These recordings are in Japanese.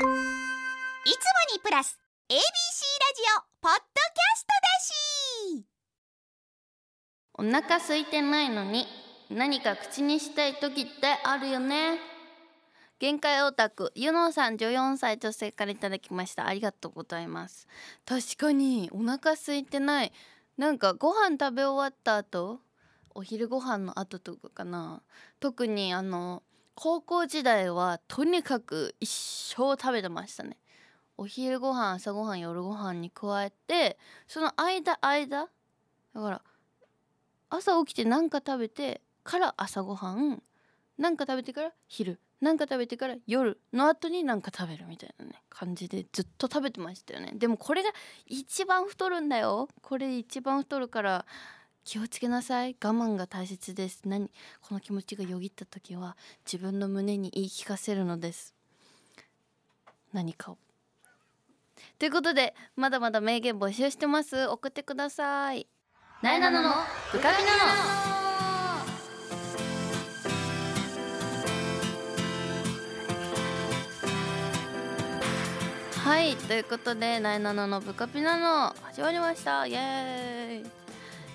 いつもにプラス ABC ラジオポッドキャストだしお腹空いてないのに何か口にしたい時ってあるよね。限界オタクゆのさん14歳女性からいただきました。ありがとうございます。確かにお腹空いてない。なんかご飯食べ終わった後お昼ご飯の後とかかな。特にあの高校時代はとにかく一生食べてましたね。お昼ご飯朝ご飯夜ご飯に加えてその間間だから朝起きて何か食べてから朝ごはん何か食べてから昼何か食べてから夜の後に何か食べるみたいなね感じでずっと食べてましたよね。でもこれが一番太るんだよ。これ一番太るから気をつけなさい。我慢が大切です。何この気持ちがよぎった時は自分の胸に言い聞かせるのです。何かを。ということでまだまだ名言募集してます。送ってください。なえなののブカピナの。はいということでなえなののブカピナの始まりました。イエーイ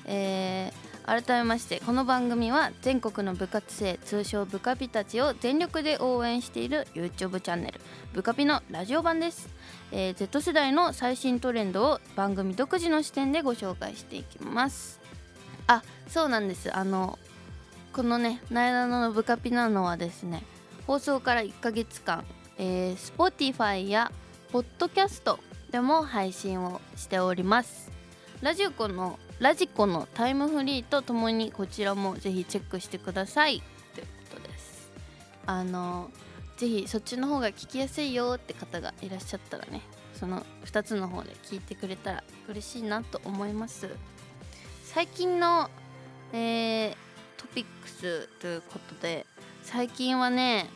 えー、改めましてこの番組は全国の部活生通称ブカピたちを全力で応援している YouTube チャンネルブカピのラジオ版です、えー、Z 世代の最新トレンドを番組独自の視点でご紹介していきます。あそうなんです。あのこのね「なえなののブカピなの」はですね放送から1ヶ月間、えー、Spotify やポッドキャストでも配信をしております。ラジオコのラジコのタイムフリーとともにこちらもぜひチェックしてください。ということです。あのぜひそっちの方が聞きやすいよって方がいらっしゃったらねその2つの方で聞いてくれたら嬉しいなと思います。最近の、えー、トピックスということで最近はね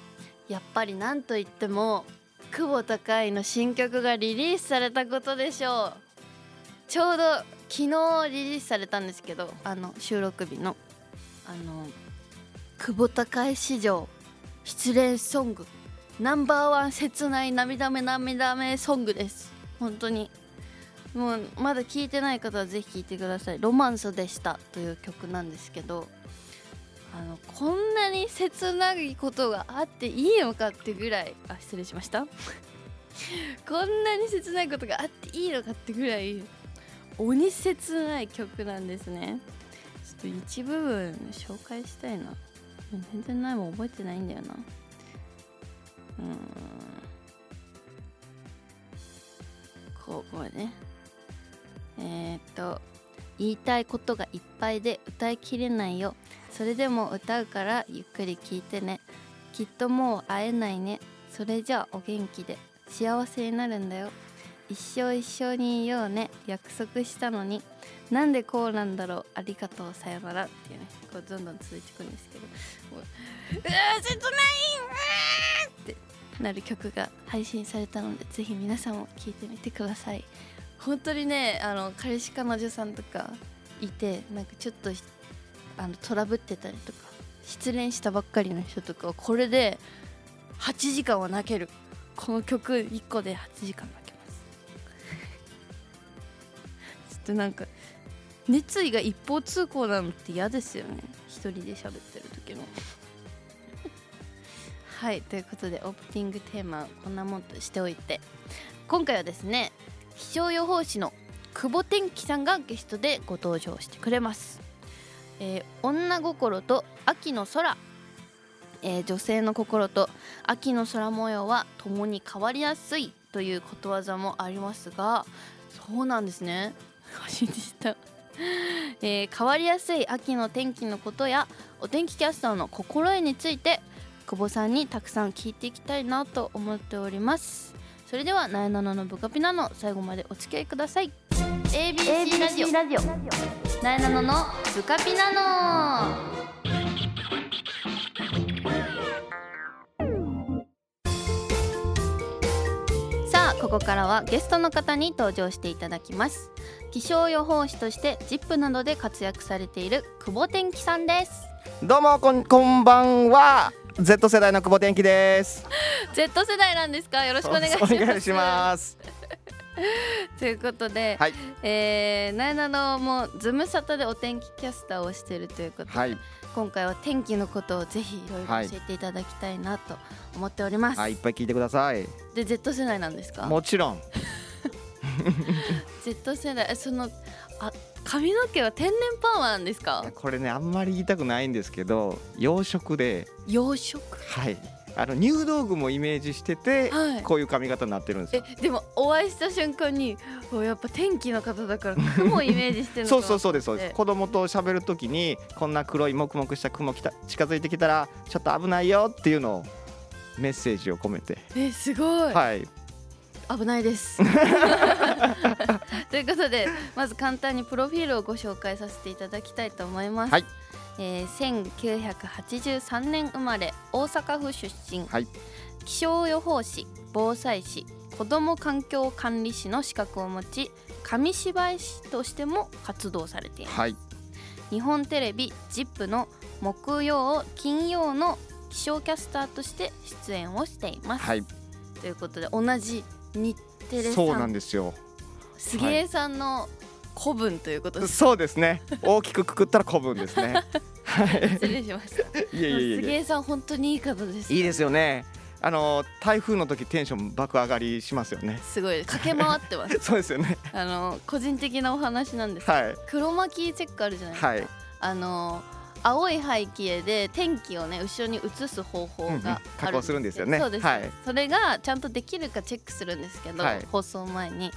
やっぱり何といっても久保孝の新曲がリリースされたことでしょう。ちょうど昨日リリースされたんですけどあの収録日のあの久保孝恵史上失恋ソングナンバーワン切ない涙目涙目ソングです。本当に。もうまだ聞いてない方はぜひ聴いてください「ロマンスでした」という曲なんですけどあのこんなに切ないことがあっていいのかってぐらいあ失礼しました。こんなに切ないことがあっていいのかってぐらい 鬼切ない曲なんですねちょっと一部分紹介したいな全然ないもん覚えてないんだよなうんこうこうねえー、っと言いたいことがいっぱいで歌いきれないよそれでも歌うからゆっくり聴いてねきっともう会えないねそれじゃあお元気で幸せになるんだよ一生一緒にいようね。約束したのに。なんでこうなんだろう。ありがとう。さよならっていうね。こうどんどん続いていくんですけど。うわ切ない。うわってなる曲が配信されたのでぜひ皆さんも聴いてみてください。本当にねあの彼氏彼女さんとかいてなんかちょっとあのトラブってたりとか失恋したばっかりの人とかはこれで8時間は泣ける。この曲1個で8時間泣けまとなんか熱意が一方通行なのって嫌ですよね。一人で喋ってる時の はいということでオープニングテーマをこんなもんとしておいて。今回はですね気象予報士の久保天気さんがゲストでご登場してくれます。えー、女心と秋の空、えー、女性の心と秋の空模様は共に変わりやすいということわざもありますがそうなんですね。初めて知った。えー、変わりやすい秋の天気のことやお天気キャスターの心得について久保さんにたくさん聞いていきたいなと思っております。それではなえなののブカピナの最後までお付き合いください。ABC ラジオ。ラジオ。なえなののブカピナのさあここからはゲストの方に登場していただきます気象予報士として ZIP などで活躍されている久保天気さんです。どうもこんこんばんは。Z 世代の久保天気です。Z 世代なんですか？よろしくお願いします。お願いします。ということで、はい。えー、なえなのもズムサタでお天気キャスターをしているということで、はい、今回は天気のことをぜひいろいろ教えていただきたいなと思っております、はい、いっぱい聞いてください。で Z 世代なんですか？もちろん。Z 世代えそのあ髪の毛は天然パーマなんですか？これね、あんまり言いたくないんですけど、養殖で、養殖？はい、あの入道具もイメージしてて、はい。こういう髪型になってるんですえよ。でもお会いした瞬間におやっぱ天気の方だから雲をイメージしてるの そうそうそうですそうです。え。子供と喋るときにこんな黒いもくもくした雲来た近づいてきたらちょっと危ないよっていうのをメッセージを込めて。えすごい、はい危ないです。ということでまず簡単にプロフィールをご紹介させていただきたいと思います、はい。えー1983年生まれ大阪府出身、はい。気象予報士防災士子ども環境管理士の資格を持ち紙芝居師としても活動されています。はい。日本テレビ ZIP の木曜金曜の気象キャスターとして出演をしています、はい。ということで同じ日テレさん。そうなんですよ。杉江さんの古文ということです、そうですね。大きくくくったら古文ですね。はい。失礼しました。いえいえいえ。いえ杉江さん本当にいい方ですいいですよね。あの台風の時テンション爆上がりしますよね。すごい。駆け回ってます。そうですよね。あの個人的なお話なんですはい。黒巻チェックあるじゃないですか、はい。あの青い背景で天気をね後ろに映す方法うんうんがある加工するんですよね。そうです、はい。それがちゃんとできるかチェックするんですけど、はい。放送前に。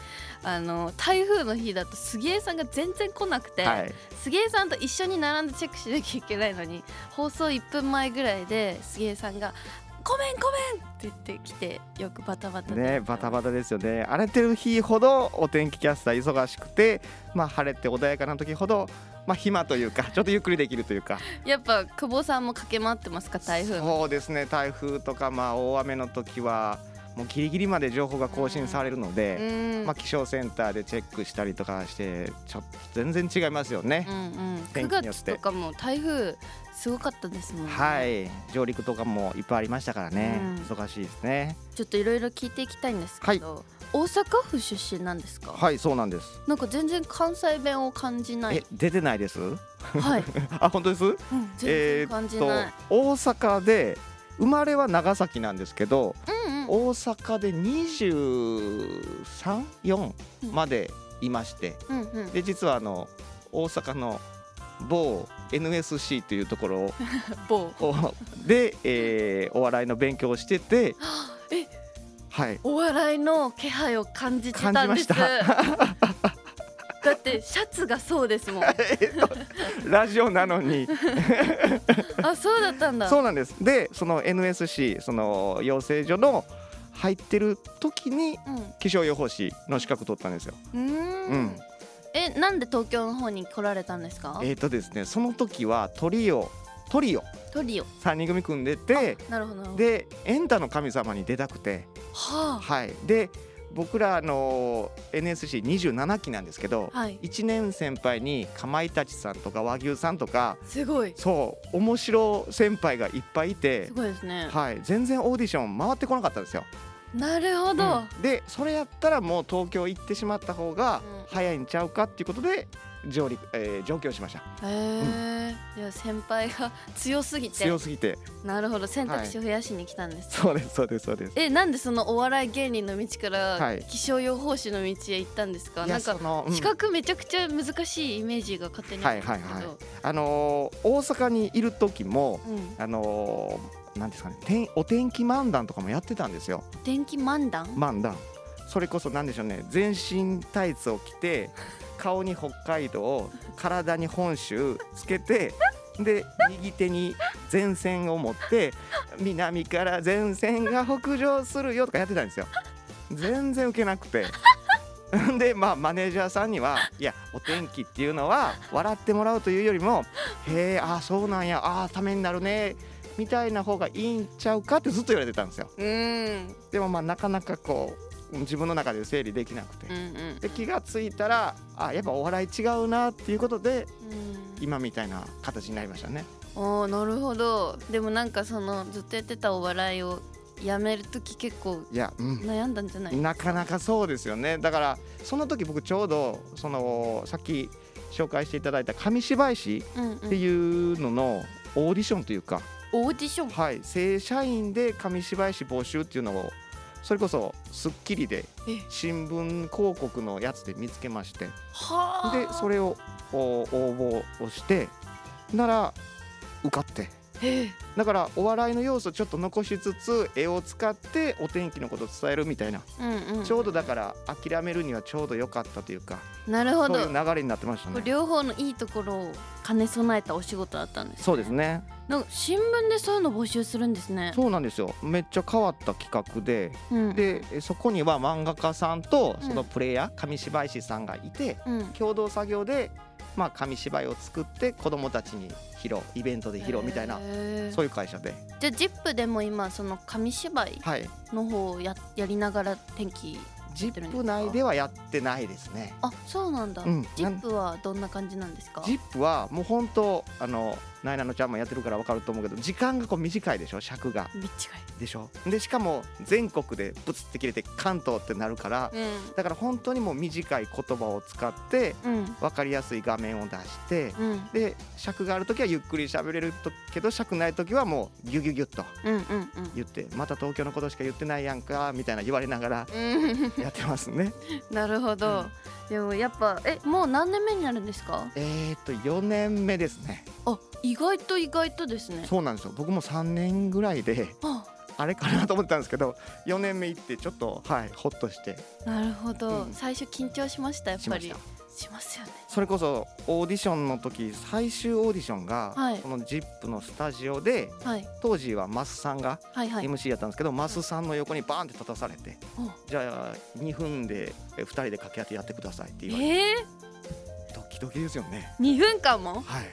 あの台風の日だと杉江さんが全然来なくて、はい。杉江さんと一緒に並んでチェックしなきゃいけないのに放送1分前ぐらいで杉江さんが「ごめんごめん!」って言ってきてよくバタバタでねバタバタですよね。荒れてる日ほどお天気キャスター忙しくてまあ晴れて穏やかな時ほどまあ暇というかちょっとゆっくりできるというか。やっぱ久保さんも駆け回ってますか台風の。そうですね。台風とかまあ大雨の時はもうギリギリまで情報が更新されるので、うん。まあ、気象センターでチェックしたりとかしてちょっと全然違いますよね。う、んうん、9天気によって。月とかも台風すごかったですもんね、はい。上陸とかもいっぱいありましたからね、うん。忙しいですね。ちょっといろいろ聞いていきたいんですけど、大阪府出身なんですか、はいそうなんです。なんか全然関西弁を感じない。え出てないです？はい、あ本当です？うん、全然感じない、大阪で生まれは長崎なんですけど、うんうん。大阪で234までいまして、うんうん。で実はあの大阪の某 NSC というところを 某。をで、えーお笑いの勉強をしててえはい。お笑いの気配を感じてたんです。だってシャツがそうですもん。あ えっとラジオなのに。そうだったんだ。そうなんです。でその NSC その養成所の入ってる時に気象予報士の資格取ったんですよ。うんうーん。うん。えなんで東京の方に来られたんですか？えっ、とですねその時はトリオトリオ。トリオ。3人組組んでてなるほど。で「エンタの神様」に出たくてははい。で僕らあの NSC27 期なんですけど、あはい。1年先輩にかまいたちさんとか和牛さんとかすごい。そう面白先輩がいっぱいいてす、ごいですね。はい、全然オーディション回ってこなかったんですよ。なるほど、うん。でそれやったらもう東京行ってしまった方がうん。早いんちゃうかっていうことで上陸、えー上京しました。へえ、いや先輩が強すぎて。強すぎて。なるほど。選択肢を増やしに来たんです、そうですそうですそうです。えなんでそのお笑い芸人の道からはい。気象予報士の道へ行ったんですか、いやなんかうん。資格めちゃくちゃ難しいイメージが勝手にあったんですけど、はいはいあのー大阪にいる時もうん、あのーなんですかね天お天気漫談とかもやってたんですよ。電気漫談、漫談。それこそなんでしょうね。全身タイツを着て顔に北海道体に本州つけて で右手に前線を持って南から前線が北上するよとかやってたんですよ。全然受けなくて。でまあマネージャーさんにはいやお天気っていうのは笑ってもらうというよりもへえああそうなんやああためになるねみたいな方がいいんちゃうかってずっと言われてたんですよ。うん。でもまあなかなかこう自分の中で整理できなくて、うんうん。で気がついたらあやっぱお笑い違うなっていうことでうん。今みたいな形になりましたね。おーなるほど。でもなんかそのずっとやってたお笑いをやめる時結構悩んだんじゃない？なかなかそうですよね。だからその時僕ちょうどそのさっき紹介していただいた紙芝居師うんうん。っていうののオーディションというか、オーディション？はい、正社員で紙芝居師募集っていうのをそれこそ『スッキリ』でえ新聞広告のやつで見つけましてはあ。でそれをお応募をしてなら受かって だからお笑いの要素ちょっと残しつつ絵を使ってお天気のことを伝えるみたいな。うんうん。ちょうどだから諦めるにはちょうど良かったというかなるほど。そういう流れになってましたね。両方のいいところを兼ね備えたお仕事だったんです、ね、そうですね。なんか新聞でそういうの募集するんですね。そうなんですよ。めっちゃ変わった企画でうん。でえそこには漫画家さんとうん。そのプレイヤー紙芝居師さんがいてうん。共同作業でまあ紙芝居を作って子どもたちに披露イベントで披露みたいなそういう会社で。じゃあ ZIP でも今その紙芝居はい。の方をややりながら天気ジップ内ではやってないですね。あそうなんだ、うんジップはどんな感じなんですか？ジップはもう本当あのナイナのちゃんもやってるから分かると思うけど時間がこう短いでしょ尺が。短い。でしょ？でしかも全国でブツって切れて関東ってなるからうだから本当にもう短い言葉を使ってんうん。分かりやすい画面を出してうん。で尺がある時はゆっくり喋れるとけど尺ない時はもうギュギュギュッとうんうん言ってまた東京のことしか言ってないやんかみたいな言われながらうん。うんやってますね。なるほど、でもやっぱえもう何年目になるんですか？えー、っと4年目ですねあ意外と意外とですね。そうなんですよ。僕も3年ぐらいであ。あれかなと思ってたんですけど4年目行ってちょっとはいほっとして。なるほど、うん。最初緊張しました？やっぱり。しますよね。それこそオーディションの時最終オーディションが、はい。この ZIP のスタジオではい。当時はマスさんがはいはい。MC やったんですけど、マスさんの横にバーンって立たされておじゃあ2分で2人で掛け合ってやってくださいって言われて。えドキドキですよね。ー、2分間も？はい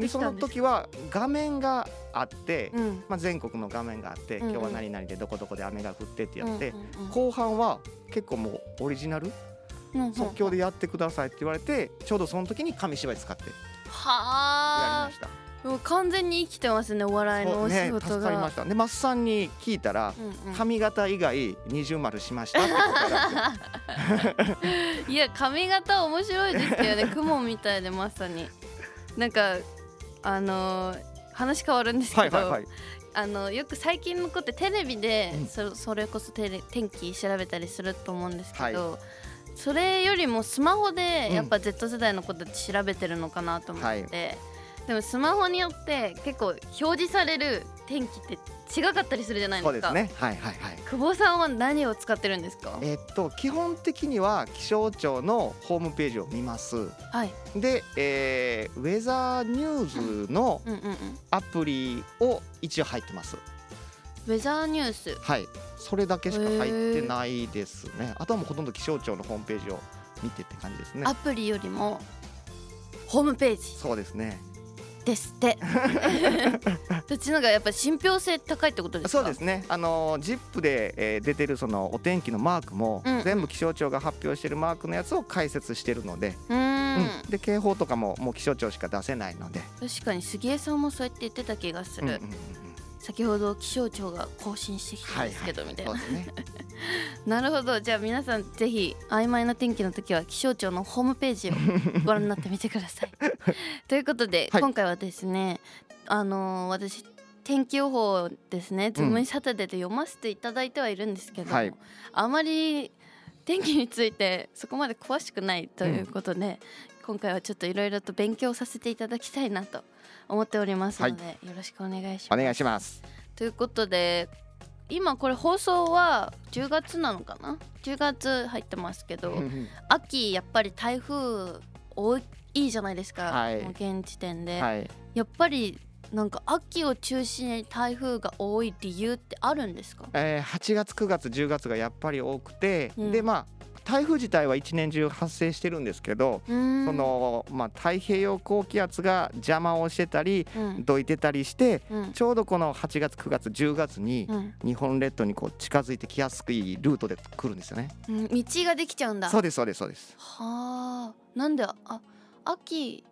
ででその時は画面があって、うん。まあ、全国の画面があって、うんうん。今日は何々でどこどこで雨が降ってってやって、うんうんうん。後半は結構もうオリジナル？うんうん即興でやってくださいって言われてちょうどその時に紙芝居使ってやりはあました。もう完全に生きてますねお笑いのお仕事が。助かりました。でマスさんに聞いたらうんうん。髪型以外二重丸しました いや髪型面白いですよね 雲みたいでまさに。なんかあのー話変わるんですけど、はいはいはい。あのよく最近の子ってテレビでうん。そそれこそテレ天気調べたりすると思うんですけど、それよりもスマホでうん。やっぱ Z 世代の子たち調べてるのかなと思って、でもスマホによって結構表示される天気って違かったりするじゃないですか。そうですね。はいはいはい。久保さんは何を使ってるんですか？えっと基本的には気象庁のホームページを見ます。はい。で、えーウェザーニューズのアプリを一応入ってます。ウェザーニュース？はい。それだけしか入ってないですね。あとはもうほとんど気象庁のホームページを見てって感じですね。アプリよりもホームページ。そうですねですって。そっちの方がやっぱ信憑性高いってことですか？そうですね。あの ZIP で、えー出てるそのお天気のマークも、うん。全部気象庁が発表してるマークのやつを解説してるので、うーん。うん。で警報とかももう気象庁しか出せないので、確かに杉江さんもそうやって言ってた気がする、うんうんうんうん先ほど気象庁が更新してきたんですけど、みたいな。なるほど。じゃあ皆さんぜひ曖昧な天気の時は気象庁のホームページをご覧になってみてください。ということで、はい。今回はですねあのー私天気予報をですね「ズームインサタデー」で読ませていただいてはいるんですけども、はい。あまり天気についてそこまで詳しくないということで、今回はちょっといろいろと勉強させていただきたいなと思っておりますので、よろしくお願いします。お願いします。ということで今これ放送は10月なのかな？10月入ってますけど秋やっぱり台風多いじゃないですか、はい。もう現時点で、はい。やっぱりなんか秋を中心に台風が多い理由ってあるんですか？えー8月9月10月がやっぱり多くて、うん。でまあ台風自体は一年中発生してるんですけど、そのまあ太平洋高気圧が邪魔をしてたりうん。どいてたりしてうん。ちょうどこの8月9月10月にうん。日本列島にこう近づいてきやすいルートで来るんですよね。うん。道ができちゃうんだ。そうですそうですそうです。はあ。なんであ秋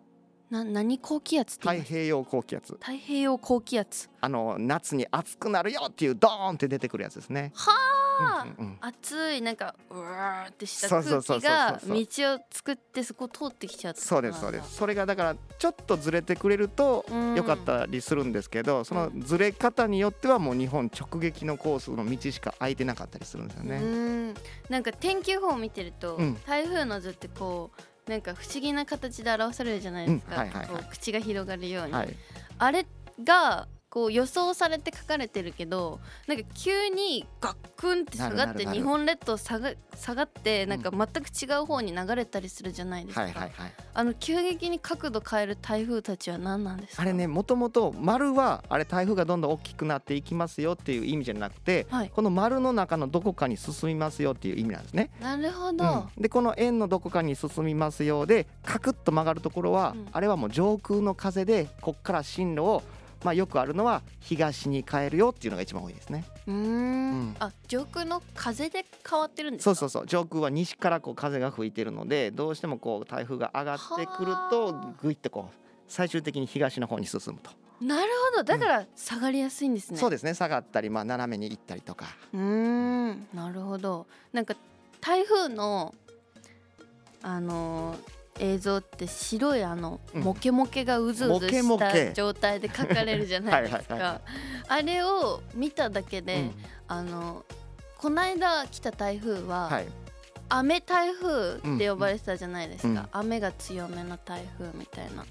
な何高気圧太平洋高気圧。太平洋高気圧。あの夏に暑くなるよっていうドーンって出てくるやつですね。はあ、うんうんうん。暑いなんかうわーってした空気が道を作ってそこを通ってきちゃうってことそうですそうです。それがだからちょっとずれてくれるとうん。良かったりするんですけど、そのずれ方によってはもう日本直撃のコースの道しか空いてなかったりするんですようね。ん。なんか天気予報を見てると、うん。台風の図ってこうなんか不思議な形で表されるじゃないですか、口が広がるように、はい、あれがこう予想されて書かれてるけどなんか急にガックンって下がって日本列島下が下がってなんか全く違う方に流れたりするじゃないですか、はいはいはい。あの急激に角度変える台風たちは何なんですか？あれねもともと丸はあれ台風がどんどん大きくなっていきますよっていう意味じゃなくて、はい。この丸の中のどこかに進みますよっていう意味なんですね。なるほど、うん。でこの円のどこかに進みますよでカクッと曲がるところは、うん。あれはもう上空の風でこっから進路を、まあ、よくあるのは東に変えるよっていうのが一番多いですね。うーん。うん。あ上空の風で変わってるんですか？そうそうそう。上空は西からこう風が吹いてるのでどうしてもこう台風が上がってくるとはあ。ぐいっとこう最終的に東の方に進むと、なるほど。だから下がりやすいんですね、そうですね。下がったり、まあ、斜めに行ったりとか。うーん。なるほど。なんか台風のあのー映像って白いあの、うん。モケモケがうずうずしたケ状態で描かれるじゃないですか。あれを見ただけで、うん。あのこないだ来た台風は、はい。雨台風って呼ばれてたじゃないですか、うん。雨が強めの台風みたいな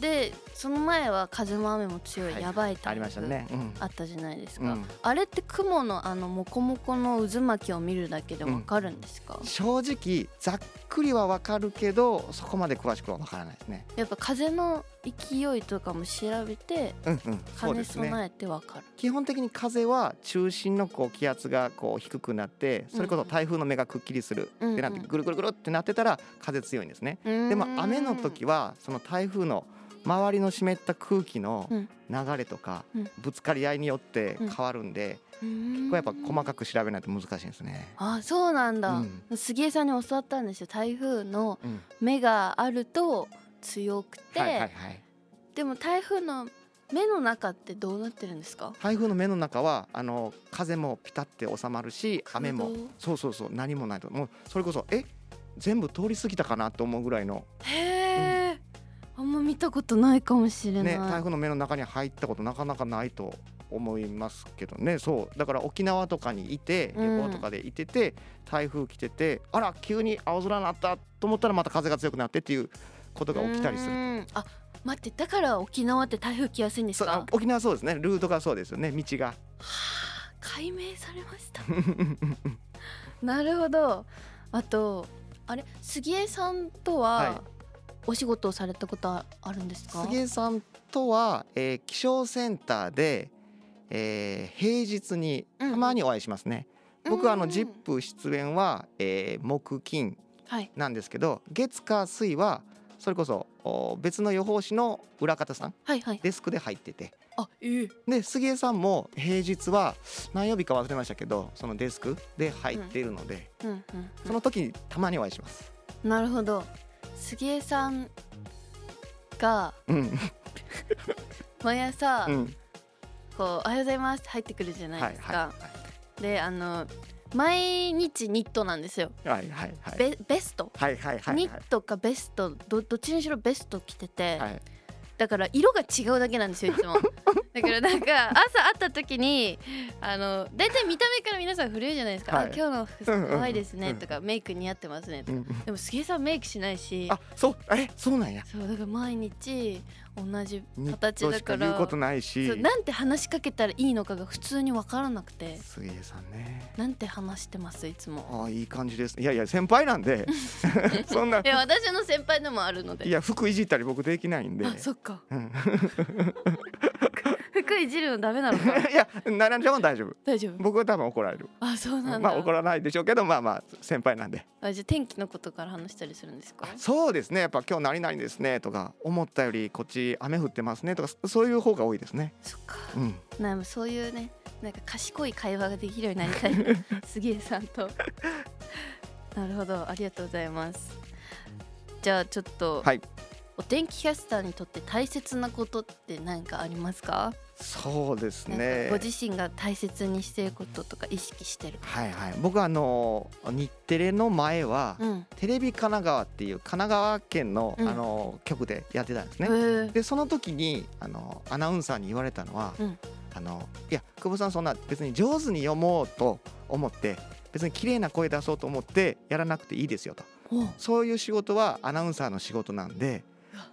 でその前は風も雨も強い、はいやばいあり台風ましたね、うん。あったじゃないですか、うん。あれって雲のあのモコモコの渦巻きを見るだけでわかるんですか、正直ざっくりはわかるけどそこまで詳しくはわからないですね。やっぱ風の勢いとかも調べてうんうん、そう兼ね。備えてわかる、基本的に風は中心のこう気圧がこう低くなってそれこそ台風の目がくっきりするってなってうん。うんぐるぐるぐるってなってたら風強いんですね。でも雨の時はその台風の周りの湿った空気のうん。流れとかうん。ぶつかり合いによって変わるんでうーん。これやっぱ細かく調べないと難しいんですね。あそうなんだ、うん。杉江さんに教わったんですよ。台風のうん。目があると強くて、はいはいはい。でも台風の目の中ってどうなってるんですか？台風の目の中はあの風もピタって収まるし雨も。そうそうそう何もないと。もうそれこそえ？全部通り過ぎたかなと思うぐらいの、へえ、あんま見たことないかもしれない、ね、台風の目の中に入ったことなかなかないと思いますけどね。そう。だから沖縄とかにいてうん。旅行とかでいてて、台風来ててあら急に青空になったと思ったらまた風が強くなってっていうことが起きたりする。あ待ってだから沖縄って台風来やすいんですか？沖縄そうですね。ルートがそうですよね。道が。はあ解明されました。なるほど。あとあれ杉江さんとは、はいお仕事をされたことああるんですか？杉江さんとは、えー気象センターで、えー平日にうんたまにお会いしますね。僕はあのうん ZIP 出演は、えー木金はい。なんですけど月火水はそれこそお別の予報士の裏方さんはいはい。デスクで入ってて。あええ。で杉江さんも平日は何曜日か忘れましたけどそのデスクで入っているので、うんうんその時にたまにお会いします。うんなるほど杉江さんがうん。毎朝、うん。こう「おはようございます」って入ってくるじゃないはいですか、はであの毎日ニットなんですよ。いはいはいはい。ベベスト、はいはいはい。ニットかベストどどっちにしろベスト着てて、はいだから色が違うだけなんですよいつも。だからなんか朝会った時にあの大体見た目から皆さん触れるじゃないですか「はい。あ今日の服うんうんうん。可愛いですね」とか「メイク似合ってますね」とか、でも杉江さんメイクしないし。あそうえそうなんや。そうだから毎日同じ形だから。言うことないし。なんて話しかけたらいいのかが普通に分からなくて。杉江さんね。なんて話してますいつも。あいい感じです。いやいや先輩なんで。そんな。いや私の先輩でもあるので。いや服いじったり僕できないんで。あそっか。うん 服いじるのダメなのか。いや奈々ちゃんは大丈夫。大丈夫。僕は多分怒られる。あそうなんだ、まあ怒らないでしょうけどまあまあ先輩なんで。あじゃあ天気のことから話したりするんですか？そうですね。やっぱ今日何々ですねとか思ったよりこっち雨降ってますねとかそそういう方が多いですね。そっか。うん。なんかそういうねなんか賢い会話ができるようになりたい。杉江さんと。なるほど。ありがとうございます。じゃあちょっとはい。お天気キャスターにとって大切なことって何かありますか？そうですね。ご自身が大切にしていることとか意識してるはいはい。僕はあの日テレの前は、うん。テレビ神奈川っていう神奈川県の,、うん。あの局でやってたんですへね。ーでその時にあのアナウンサーに言われたのは、うん。あのいや久保さんそんな別に上手に読もうと思って別に綺麗な声出そうと思ってやらなくていいですよと。おそういう仕事はアナウンサーの仕事なんで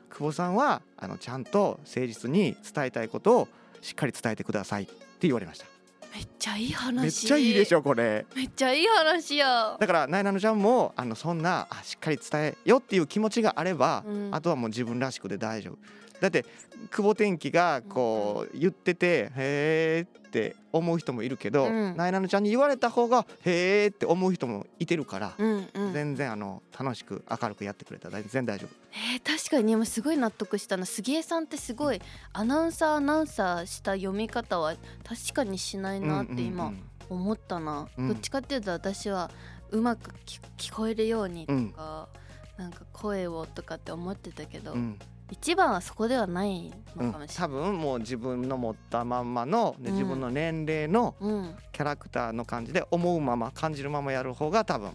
久保さんはあのちゃんと誠実に伝えたいことをしっかり伝えてください。って言われました。めっちゃいい話。めっちゃいいでしょょこれ。めっちゃいい話や。だからなえなのちゃんもあのそんなあしっかり伝えよっていう気持ちがあれば、うん。あとはもう自分らしくで大丈夫だって久保天気がこう言っててへーって思う人もいるけど、うん。なえなのちゃんに言われた方がへーって思う人もいてるから、うんうん。全然あの楽しく明るくやってくれたら全然大丈夫。えー、確かに今すごい納得したな。杉江さんってすごいアナウンサーアナウンサーした読み方は確かにしないなって今思ったな、うん。どっちかっていうと私はうまく聞聞こえるようにとか、なんか声をとかって思ってたけど、うんうん一番はそこではないうんのかもしれない、多分もう自分の持ったまんまの、ねうん。自分の年齢のうん。キャラクターの感じで思うまま感じるままやる方が多分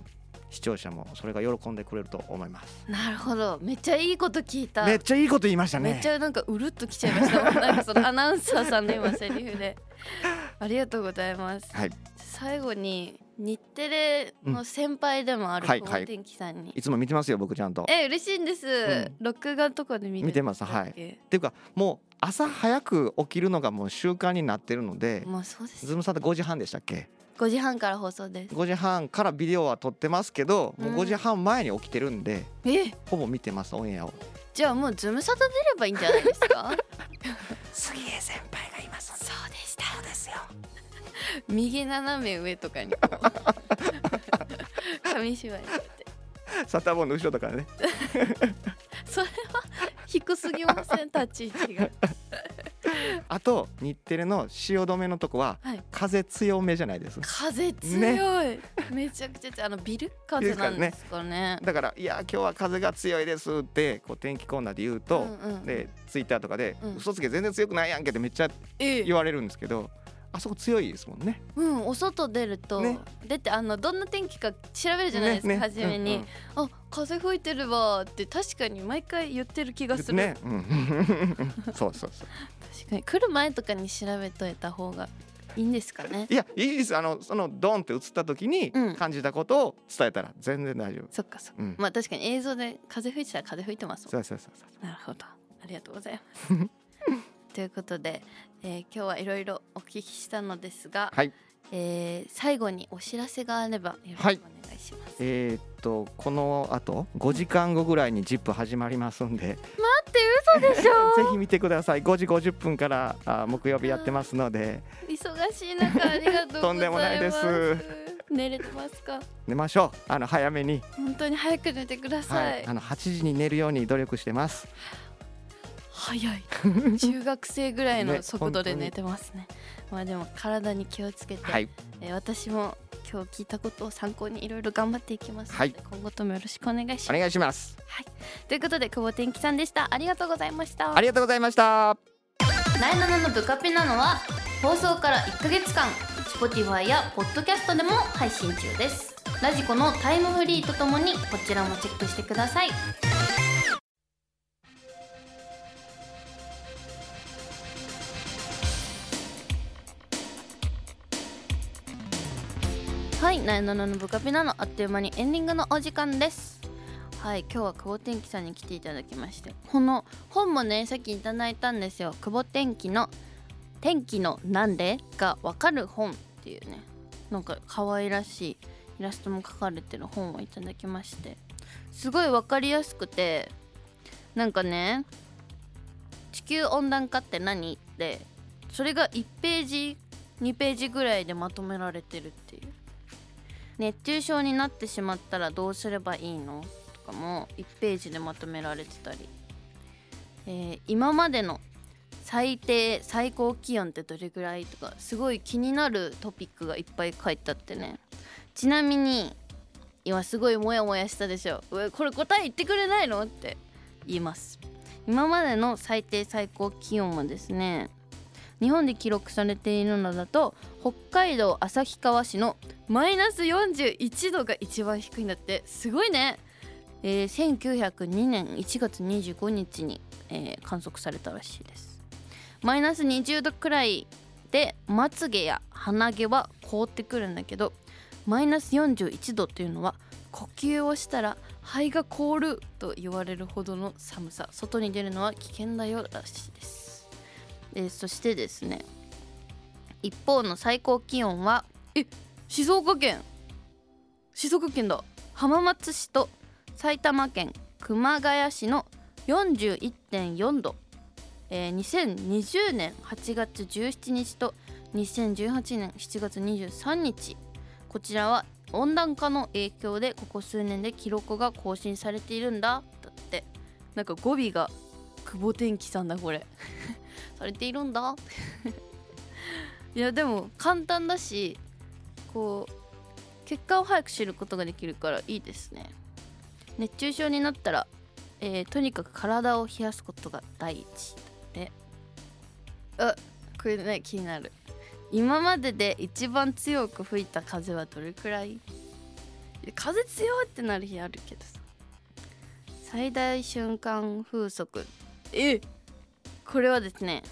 視聴者もそれが喜んでくれると思います。なるほど。めっちゃいいこと聞いた。めっちゃいいこと言いましたね。めっちゃなんかうるっときちゃいました。なんかその アナウンサーさんの今セリフで。ありがとうございます。はい、最後に日テレの先輩でもあるはい久保天気さんに、いつも見てますよ僕ちゃんと。っえ嬉しいんです、ん。録画とかで見て見てますはい。ていうかもう朝早く起きるのがもう習慣になってるので、まあそうですズームさんって5時半でしたっけ？5時半から放送です。5時半からビデオは撮ってますけど、もううん5時半前に起きてるんでえ？ほぼ見てますオンエアを。じゃあもうズムサタ出ればいいんじゃないですか？杉江先輩がいますそうでした。そうですよ。右斜め上とかに。こ う紙芝居やって。サタボーの後ろとかね。それは低すぎません？立ち位置が。あと日テレの汐留のとこははい。風強めじゃないです。風強い、めちゃくちゃ強いあのビル？風なんですかね。だからいや今日は風が強いですってこう天気コーナーで言うと、うんうん。でツイッターとかで、うん。嘘つけ全然強くないやんけってめっちゃええ。言われるんですけどあそこ強いですもんね。うん、お外出ると、ね。出てあのどんな天気か調べるじゃないですか、ねね初めに、うんうん。あ風吹いてるわーって確かに毎回言ってる気がする、ね、うん、そうそうそう。確かに。来る前とかに調べといた方がいいんですかね。いやいいです。あのそのドンって映った時にうん。感じたことを伝えたら全然大丈夫。そっかそっか、うん。まあ確かに映像で風吹いてたら風吹いてますもん。そうそうそうそう。なるほど。ありがとうございます ということで、えー今日はいろいろお聞きしたのですが、はい。えー最後にお知らせがあればよろしくお願いします、えーっとこの後5時間後ぐらいに ZIP 始まりますんで。嘘でしょ？ぜひ見てください。5時50分からあ木曜日やってますので。忙しい中ありがとうございます。とんでもないです。寝れてますか？寝ましょう。あの早めに、本当に早く寝てください、はい、あの8時に寝るように努力してます早い。中学生ぐらいのね速度で寝てますね。まあでも体に気をつけて、はい。えー私も今日聞いたことを参考にいろいろ頑張っていきますので、はい。今後ともよろしくお願いします。お願いします。ということで久保天気さんでした。ありがとうございました。ありがとうございました。ナイナナのブカピなのは放送から1ヶ月間 Spotify や Podcast でも配信中です。ラジコのタイムフリーとともにこちらもチェックしてくださいい、ナイナナのブカピナのあっという間にエンディングのお時間です。はい今日は久保天気さんに来ていただきましてこの本もねさっきいただいたんですよ。久保天気の「天気のなんで?」がわかる本っていうねなんか可愛らしいイラストも描かれてる本をいただきましてすごいわかりやすくてなんかね地球温暖化って何？ってそれが1ページ2ページぐらいでまとめられてるっていう。熱中症になってしまったらどうすればいいの？とかも1ページでまとめられてたり、えー今までの最低最高気温ってどれぐらいとかすごい気になるトピックがいっぱい書いてあってね。ちなみに今すごいモヤモヤしたでしょ？これ答え言ってくれないの？って言います。今までの最低最高気温はですね日本で記録されているのだと北海道旭川市のマイナス41度が一番低いんだって。すごいね、えー1902年1月25日に、えー観測されたらしいです。マイナス20度くらいでまつげや鼻毛は凍ってくるんだけどマイナス41度っていうのは呼吸をしたら肺が凍ると言われるほどの寒さ。外に出るのは危険だよらしいです、えーそしてですね一方の最高気温はえ静岡県。静岡県だ。浜松市と埼玉県熊谷市の41.4度、えー2020年8月17日と2018年7月23日。こちらは温暖化の影響でここ数年で記録が更新されているんだ。だって。なんか語尾が久保天気さんだこれされているんだ。いやでも簡単だしこう結果を早く知ることができるからいいですね。熱中症になったら、えーとにかく体を冷やすことが第一で。あこれね気になる。今までで一番強く吹いた風はどれくらい？風強いってなる日あるけどさ最大瞬間風速えこれはですね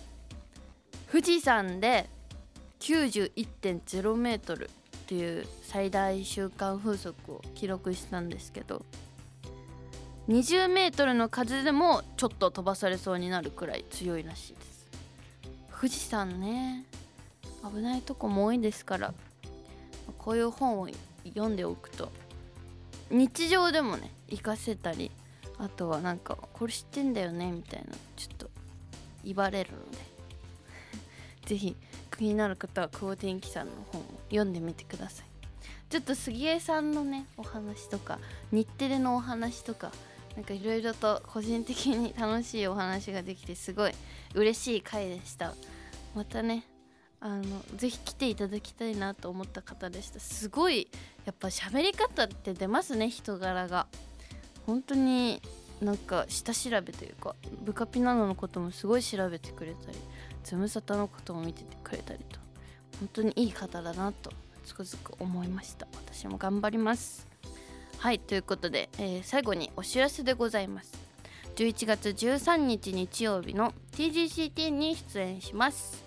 富士山で91.0メートルっていう最大瞬間風速を記録したんですけど20メートルの風でもちょっと飛ばされそうになるくらい強いらしいです。富士山ね危ないとこも多いですからこういう本を読んでおくと日常でもね活かせたりあとはなんかこれ知ってんだよねみたいなちょっと言われるので。ぜひ気になる方は久保天気さんの本を読んでみてください。ちょっと杉江さんのねお話とか日テレのお話とかなんかいろいろと個人的に楽しいお話ができてすごい嬉しい回でした。またねあのぜひ来ていただきたいなと思った方でした。すごいやっぱ喋り方って出ますね人柄が。本当になんか下調べというかブカピナノのこともすごい調べてくれたりズムサタのことも見ててくれたりと本当にいい方だなとつくづく思いました。私も頑張ります。はいということで、えー最後にお知らせでございます。11月13日日曜日の TGCT に出演します。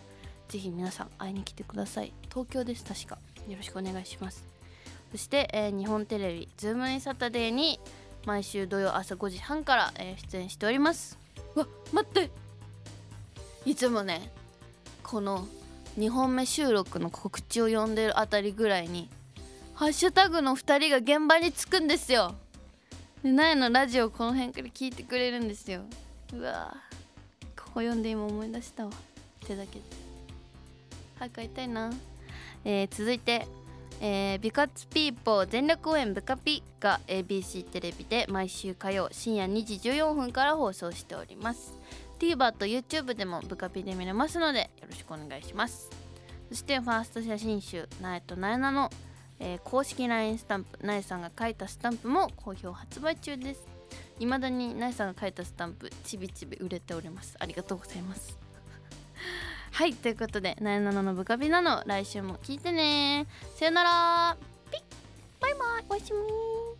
ぜひ皆さん会いに来てください。東京です確か。よろしくお願いします。そして、えー日本テレビ「ズームインサタデー」に毎週土曜朝5時半から、えー出演しております。うわ待って。いつもねこの2本目収録の告知を読んでるあたりぐらいにハッシュタグの2人が現場に着くんですよ。で苗のラジオこの辺から聞いてくれるんですよ。うわー。ここ読んで今思い出したわ。手だけで。早く会いたいな、えー続いてえー、ビカツピーポー全力応援ブカピが ABC テレビで毎週火曜深夜2時14分から放送しております。TVer と YouTube でもブカピで見れますのでよろしくお願いします。そしてファースト写真集「なえとなえなの」えー公式 LINE スタンプなえさんが書いたスタンプも好評発売中です。いまだになえさんが書いたスタンプちびちび売れております。ありがとうございます。はいということで「なえなののブカビなの」来週も聞いてね。さよなら。ピッ。バイバイ。おやすみ。